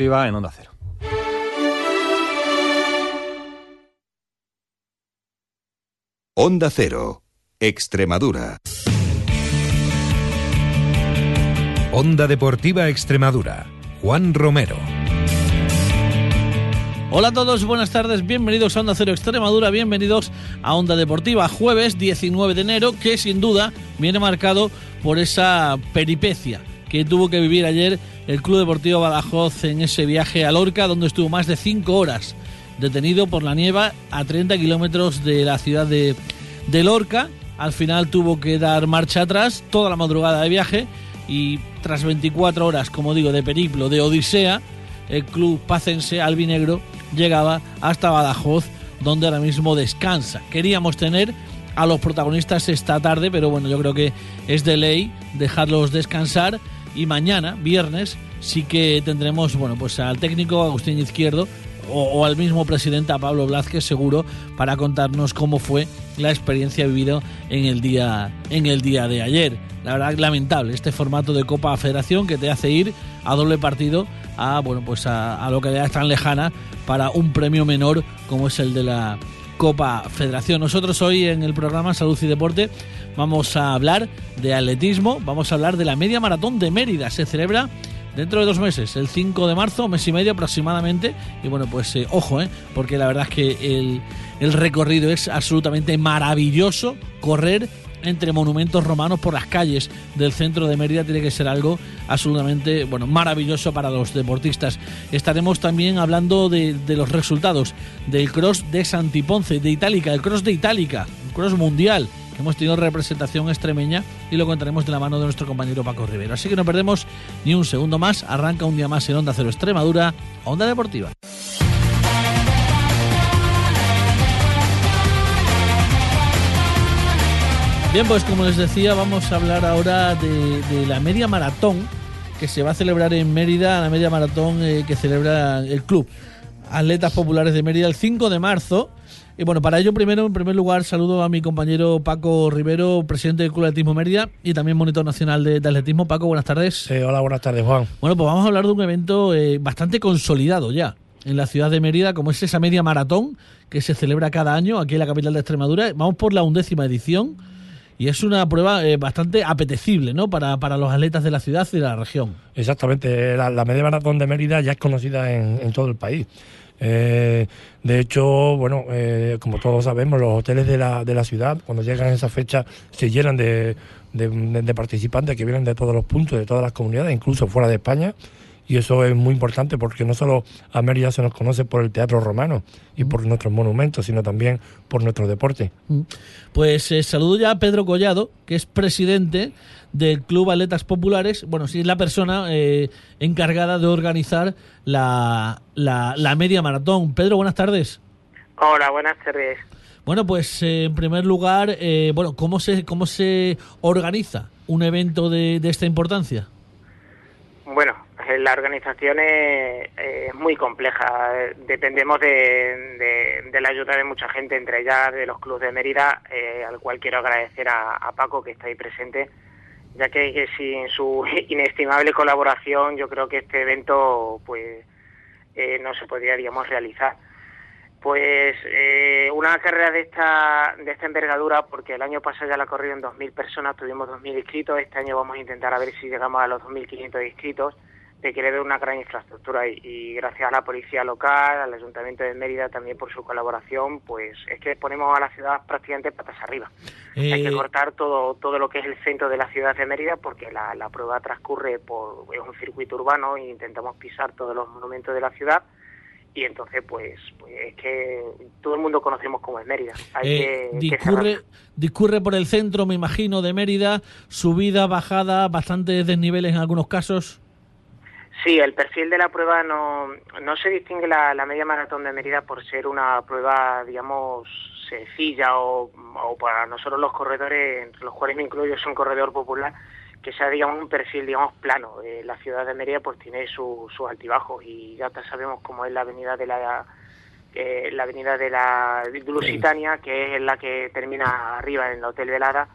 en Onda Cero. Onda Cero, Extremadura. Onda Deportiva Extremadura. Juan Romero. Hola a todos, buenas tardes, bienvenidos a Onda Cero Extremadura, bienvenidos a Onda Deportiva, jueves 19 de enero, que sin duda viene marcado por esa peripecia que tuvo que vivir ayer el Club Deportivo Badajoz en ese viaje a Lorca, donde estuvo más de cinco horas detenido por la nieva a 30 kilómetros de la ciudad de, de Lorca. Al final tuvo que dar marcha atrás toda la madrugada de viaje y tras 24 horas, como digo, de periplo, de odisea, el club pacense albinegro llegaba hasta Badajoz, donde ahora mismo descansa. Queríamos tener a los protagonistas esta tarde, pero bueno, yo creo que es de ley dejarlos descansar y mañana, viernes, sí que tendremos, bueno, pues al técnico Agustín Izquierdo o, al mismo presidente, a Pablo Blázquez, seguro, para contarnos cómo fue la experiencia vivida en el día, en el día de ayer. La verdad, lamentable este formato de Copa Federación que te hace ir a doble partido a, bueno, pues a, a tan lejana para un premio menor como es el de la Copa Federación. Nosotros hoy en el programa Salud y Deporte vamos a hablar de atletismo, vamos a hablar de la media maratón de Mérida. Se celebra dentro de dos meses, el 5 de marzo, mes y medio aproximadamente. Y bueno, pues eh, ojo, eh, porque la verdad es que el, el recorrido es absolutamente maravilloso. Correr entre monumentos romanos por las calles del centro de Mérida tiene que ser algo absolutamente bueno maravilloso para los deportistas. Estaremos también hablando de, los resultados del cross de Santiponce, de Itálica, el cross de Itálica, un cross mundial hemos tenido representación extremeña y lo contaremos de la mano de nuestro compañero Paco Rivero. Así que no perdemos ni un segundo más. Arranca un día más en Onda Cero Extremadura, Onda Deportiva. Bien, pues como les decía, vamos a hablar ahora de, de la media maratón que se va a celebrar en Mérida, la media maratón eh, que celebra el club Atletas Populares de Mérida el 5 de marzo. Y bueno, para ello primero, en primer lugar, saludo a mi compañero Paco Rivero, presidente del Club Atletismo Mérida y también monitor nacional de, de atletismo. Paco, buenas tardes. Eh, hola, buenas tardes, Juan. Bueno, pues vamos a hablar de un evento eh, bastante consolidado ya en la ciudad de Mérida, como es esa media maratón que se celebra cada año aquí en la capital de Extremadura. Vamos por la undécima edición y es una prueba eh, bastante apetecible ¿no? para, para los atletas de la ciudad y de la región. Exactamente, la, la media maratón de Mérida ya es conocida en, todo el país. Eh, de hecho, bueno, eh, como todos sabemos, los hoteles de la, de la ciudad, cuando llegan a esa fecha, se llenan de, de participantes que vienen de todos los puntos, de todas las comunidades, incluso fuera de España. Y eso es muy importante porque no solo a Mérida se nos conoce por el teatro romano y por nuestros monumentos, sino también por nuestro deporte. Pues eh, saludo ya a Pedro Collado, que es presidente del Club Atletas Populares. Bueno, sí, es la persona eh, encargada de organizar la, la, la, media maratón. Pedro, buenas tardes. Hola, buenas tardes. Bueno, pues eh, en primer lugar, eh, bueno, ¿cómo se, ¿cómo se organiza un evento de, de esta importancia? Bueno, la organización es, muy compleja. Dependemos de, la ayuda de mucha gente, entre ellas de los clubes de Mérida, eh, al cual quiero agradecer a, Paco que está ahí presente, ya que, que, sin su inestimable colaboración yo creo que este evento pues eh, no se podría digamos realizar. Pues eh, una carrera de esta de esta envergadura, porque el año pasado ya la corrieron 2.000 personas, tuvimos 2.000 inscritos, este año vamos a intentar a ver si llegamos a los 2.500 inscritos de una gran infraestructura y, y, gracias a la policía local, al Ayuntamiento de Mérida también por su colaboración, pues es que ponemos a la ciudad prácticamente patas arriba. Eh... Hay que cortar todo todo lo que es el centro de la ciudad de Mérida porque la, la prueba transcurre por es un circuito urbano e intentamos pisar todos los monumentos de la ciudad y entonces pues, pues es que todo el mundo conocemos como es Mérida. Hay eh, que, discurre, que discurre por el centro, me imagino, de Mérida, subida, bajada, bastantes desniveles en algunos casos. Sí, el perfil de la prueba no, no se distingue la, la, media maratón de Mérida por ser una prueba, digamos, sencilla o, o para nosotros los corredores, entre los cuales me incluyo, es un corredor popular, que sea, digamos, un perfil, digamos, plano. Eh, la ciudad de Mérida pues tiene sus su altibajos y ya sabemos cómo es la avenida de la eh, la avenida de la Lusitania, que es la que termina arriba en el Hotel Velada,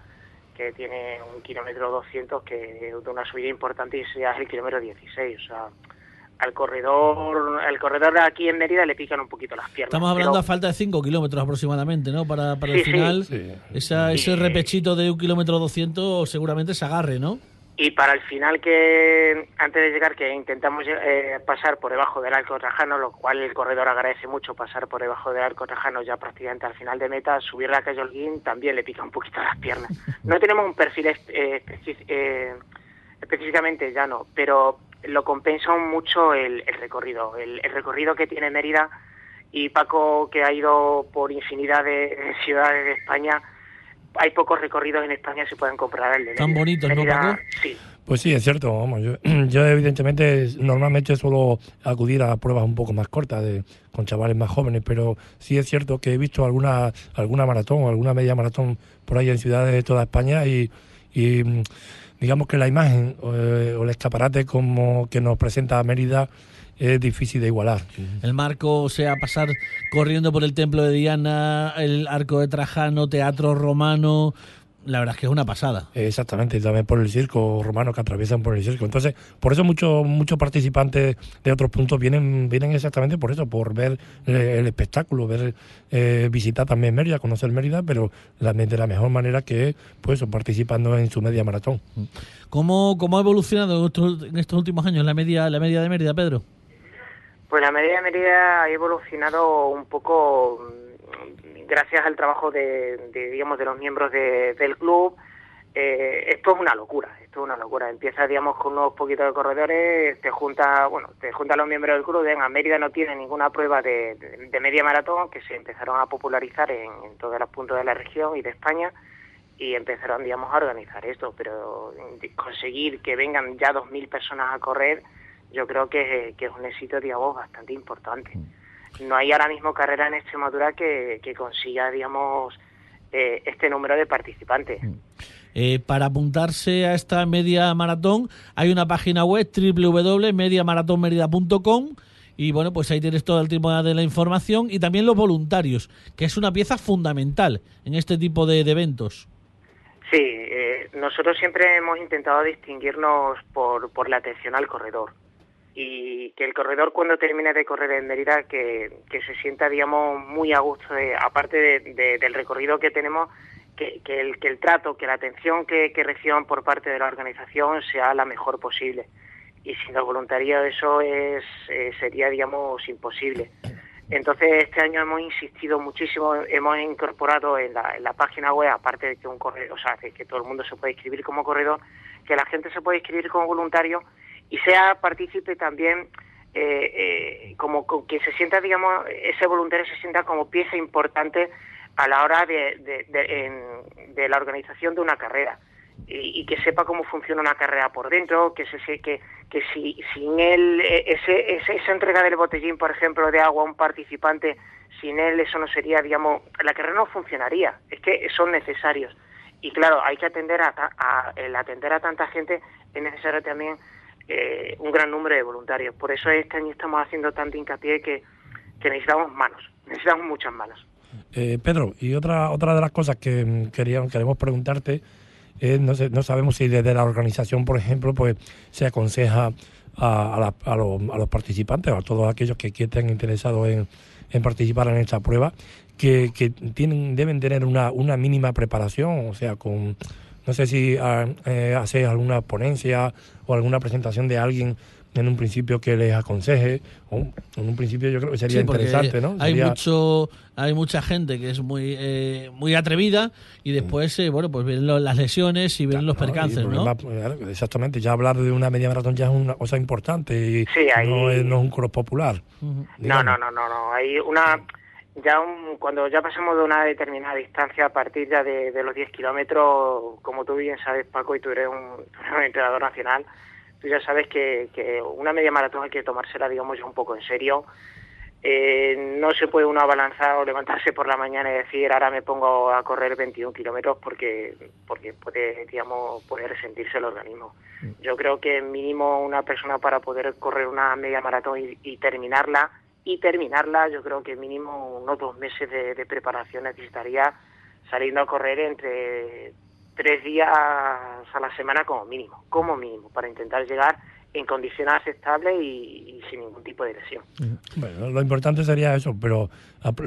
que tiene un kilómetro 200 que de una subida importante y es el kilómetro 16. O sea, al corredor al corredor aquí en Mérida le pican un poquito las piernas. Estamos hablando a falta de 5 kilómetros aproximadamente, ¿no? Para, para el final, ese repechito de un kilómetro 200 seguramente se agarre, ¿no? Y para el final que antes de llegar que intentamos eh, pasar por debajo del arco rajano, lo cual el corredor agradece mucho pasar por debajo del arco rajano ya prácticamente al final de meta, subir la calle Holguín también le pica un poquito las piernas. No tenemos un perfil eh, eh, específicamente llano, pero lo compensa mucho el, recorrido, el, recorrido que tiene Mérida y Paco que ha ido por infinidad de ciudades de España hay pocos recorridos en España que se pueden comprar el de Tan bonitos, ¿no, Paco? Sí. Pues sí, es cierto. Vamos, yo, evidentemente normalmente suelo acudir a pruebas un poco más cortas de, con chavales más jóvenes, pero sí es cierto que he visto alguna alguna maratón o alguna media maratón por ahí en ciudades de toda España y, digamos que la imagen eh, o el escaparate como que nos presenta Mérida es difícil de igualar. El marco, o sea, pasar corriendo por el templo de Diana, el arco de Trajano, teatro romano, la verdad es que es una pasada. Exactamente, también por el circo romano que atraviesan por el circo. Entonces, por eso muchos muchos participantes de otros puntos vienen vienen exactamente por eso, por ver eh, el, espectáculo, ver eh, visitar también Mérida, conocer Mérida, pero de la mejor manera que pues participando en su media maratón. ¿Cómo, cómo ha evolucionado en estos últimos años la media la media de Mérida, Pedro? Pues la media de Mérida ha evolucionado un poco mm, gracias al trabajo de, digamos de los miembros del club. Eh, esto es una locura, esto es una locura. Empieza, digamos, con unos poquitos de corredores, te junta, bueno, te junta los miembros del club, venga, Mérida no tiene ninguna prueba de, media maratón, que se empezaron a popularizar en, todos los puntos de la región y de España, y empezaron, digamos, a organizar esto, pero conseguir que vengan ya 2.000 personas a correr, yo creo que, es un éxito, digamos, bastante importante. Mm. No hay ahora mismo carrera en Extremadura que, que consiga, digamos, eh, este número de participantes. Mm. Eh, para apuntarse a esta media maratón hay una página web www.mediamaratonmerida.com y bueno, pues ahí tienes todo el tipo de la información y también los voluntarios, que es una pieza fundamental en este tipo de, eventos. Sí, eh, nosotros siempre hemos intentado distinguirnos por, por la atención al corredor y que el corredor cuando termine de correr en Mérida que, se sienta digamos muy a gusto aparte del recorrido que tenemos que, el, que el trato que la atención que, reciban por parte de la organización sea la mejor posible. Y sin el voluntariado eso es eh, sería digamos imposible. Entonces este año hemos insistido muchísimo hemos incorporado en la, en la página web aparte de que un corredor o sea que todo el mundo se puede inscribir como corredor que la gente se puede inscribir como voluntario y sea partícipe también eh, eh, como que se sienta, digamos, ese voluntario se sienta como pieza importante a la hora de, de, la organización de una carrera y, que sepa cómo funciona una carrera por dentro, que se que, que si sin él e, ese, esa entrega del botellín, por ejemplo, de agua a un participante, sin él eso no sería, digamos, la carrera no funcionaría. Es que son necesarios y claro, hay que atender a, a el atender a tanta gente es necesario también eh, un gran número de voluntarios. Por eso este año estamos haciendo tanto hincapié que, necesitamos manos, necesitamos muchas manos. Eh, Pedro, y otra otra de las cosas que mm, queríamos, queremos preguntarte es, no, sé, no sabemos si desde la organización, por ejemplo, pues se aconseja a, a, los, participantes o a todos aquellos que, estén interesados en, en participar en esta prueba, que, que tienen deben tener una, una mínima preparación, o sea, con no sé si ah, eh, hace alguna ponencia o alguna presentación de alguien en un principio que les aconseje, o en un principio yo creo que sería interesante, ¿no? Hay mucho, hay mucha gente que es muy eh, muy atrevida y después, eh, bueno, pues ven las lesiones y ven los percances, ¿no? exactamente, ya hablar de una media maratón ya es una cosa importante y no, es, un cross popular. No, no, no, no, no, hay una ya cuando ya pasamos de una determinada distancia a partir ya de, los 10 kilómetros, como tú bien sabes Paco y tú eres un, entrenador nacional, tú ya sabes que, una media maratón hay que tomársela digamos ya un poco en serio. Eh, no se puede uno abalanzar o levantarse por la mañana y decir ahora me pongo a correr 21 kilómetros porque porque puede digamos puede resentirse el organismo. Mm. Yo creo que mínimo una persona para poder correr una media maratón y terminarla y terminarla, yo creo que mínimo unos dos meses de, preparación necesitaría saliendo a correr entre tres días a la semana como mínimo, como mínimo, para intentar llegar en condiciones aceptables y, sin ningún tipo de lesión. Bueno, lo importante sería eso, pero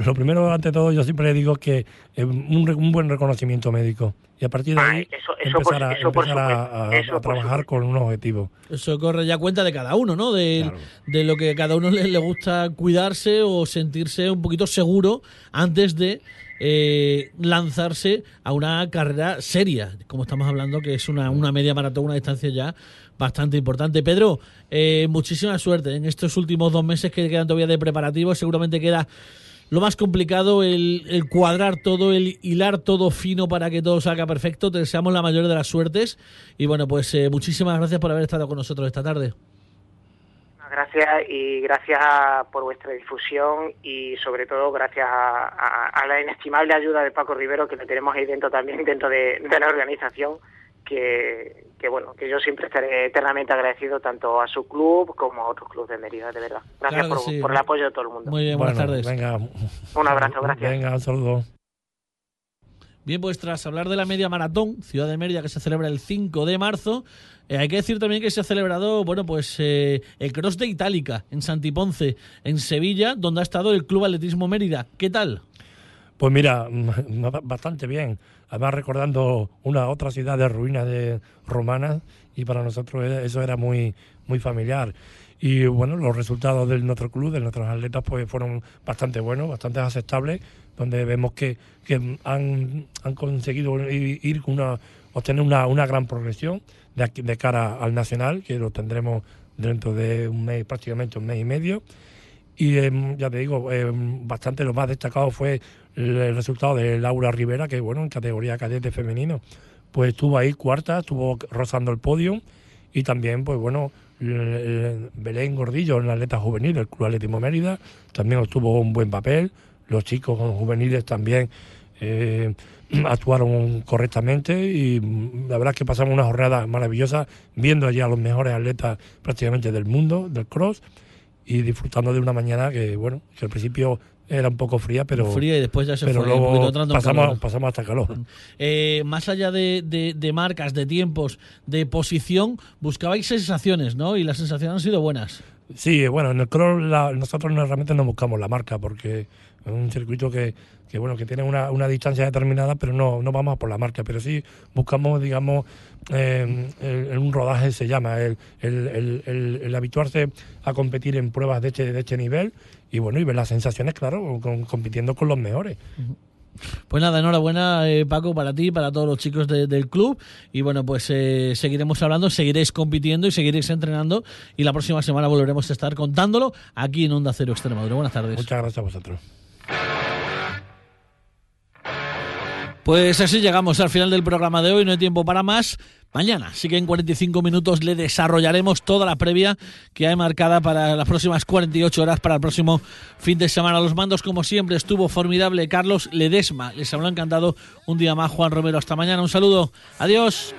lo primero, ante todo, yo siempre digo que un, un buen reconocimiento médico y a partir de ah, ahí empezar, a, trabajar con un objetivo. Eso corre ya cuenta de cada uno, ¿no? De, de lo que a cada uno le, le, gusta cuidarse o sentirse un poquito seguro antes de eh, lanzarse a una carrera seria, como estamos hablando, que es una, una media maratón, una distancia ya bastante importante. Pedro, eh, muchísima suerte en estos últimos dos meses que quedan todavía de preparativos. Seguramente queda lo más complicado el, cuadrar todo, el hilar todo fino para que todo salga perfecto. Te deseamos la mayor de las suertes. Y bueno, pues eh, muchísimas gracias por haber estado con nosotros esta tarde. Gracias y gracias por vuestra difusión y sobre todo gracias a, la inestimable ayuda de Paco Rivero que lo tenemos ahí dentro también dentro de la organización que, que bueno, que yo siempre estaré eternamente agradecido tanto a su club como a otros clubes de Mérida, de verdad. Gracias por, el apoyo de todo el mundo. Muy bien, buenas tardes. Venga. Un abrazo, gracias. Venga, un saludo. Bien, pues tras hablar de la media maratón, Ciudad de Mérida, que se celebra el 5 de marzo, eh, hay que decir también que se ha celebrado, bueno, pues eh, el Cross de Itálica en Santiponce, en Sevilla, donde ha estado el Club Atletismo Mérida. ¿Qué tal? Pues mira, bastante bien además recordando una otra ciudad de ruinas de romanas y para nosotros eso era muy muy familiar y bueno los resultados de nuestro club de nuestros atletas pues fueron bastante buenos bastante aceptables donde vemos que, que han, han, conseguido ir una obtener una, una gran progresión de, de cara al nacional que lo tendremos dentro de un mes prácticamente un mes y medio y em, ya te digo, em, bastante lo más destacado fue el, resultado de Laura Rivera, que bueno, en categoría cadete femenino, pues estuvo ahí cuarta, estuvo rozando el podio. Y también, pues bueno, Belén Gordillo, en la atleta juvenil del Club Atletismo Mérida, también obtuvo un buen papel. Los chicos juveniles también eh, actuaron correctamente y la verdad es que pasamos una jornada maravillosa viendo allí a los mejores atletas prácticamente del mundo, del cross y disfrutando de una mañana que, bueno, que al principio era un poco fría, pero. Fría y después ya se fue luego pasamos, pasamos hasta calor. Eh, más allá de, de, marcas, de tiempos, de posición, buscabais sensaciones, ¿no? Y las sensaciones han sido buenas. Sí, bueno, en el cross nosotros realmente no buscamos la marca porque un circuito que, que bueno que tiene una, una, distancia determinada, pero no, no vamos por la marca, pero sí buscamos, digamos, eh, el, un rodaje se llama, el, el, habituarse a competir en pruebas de este, de este nivel y bueno, y ver las sensaciones, claro, compitiendo con los mejores. Pues nada, enhorabuena eh, Paco para ti, para todos los chicos del club y bueno, pues eh, seguiremos hablando, seguiréis compitiendo y seguiréis entrenando y la próxima semana volveremos a estar contándolo aquí en Onda Cero Extremadura. Buenas tardes. Muchas gracias a vosotros. Pues así llegamos al final del programa de hoy, no hay tiempo para más. Mañana sí que en 45 minutos le desarrollaremos toda la previa que hay marcada para las próximas 48 horas para el próximo fin de semana. Los mandos, como siempre, estuvo formidable Carlos Ledesma. Les habrá encantado un día más Juan Romero. Hasta mañana, un saludo. Adiós.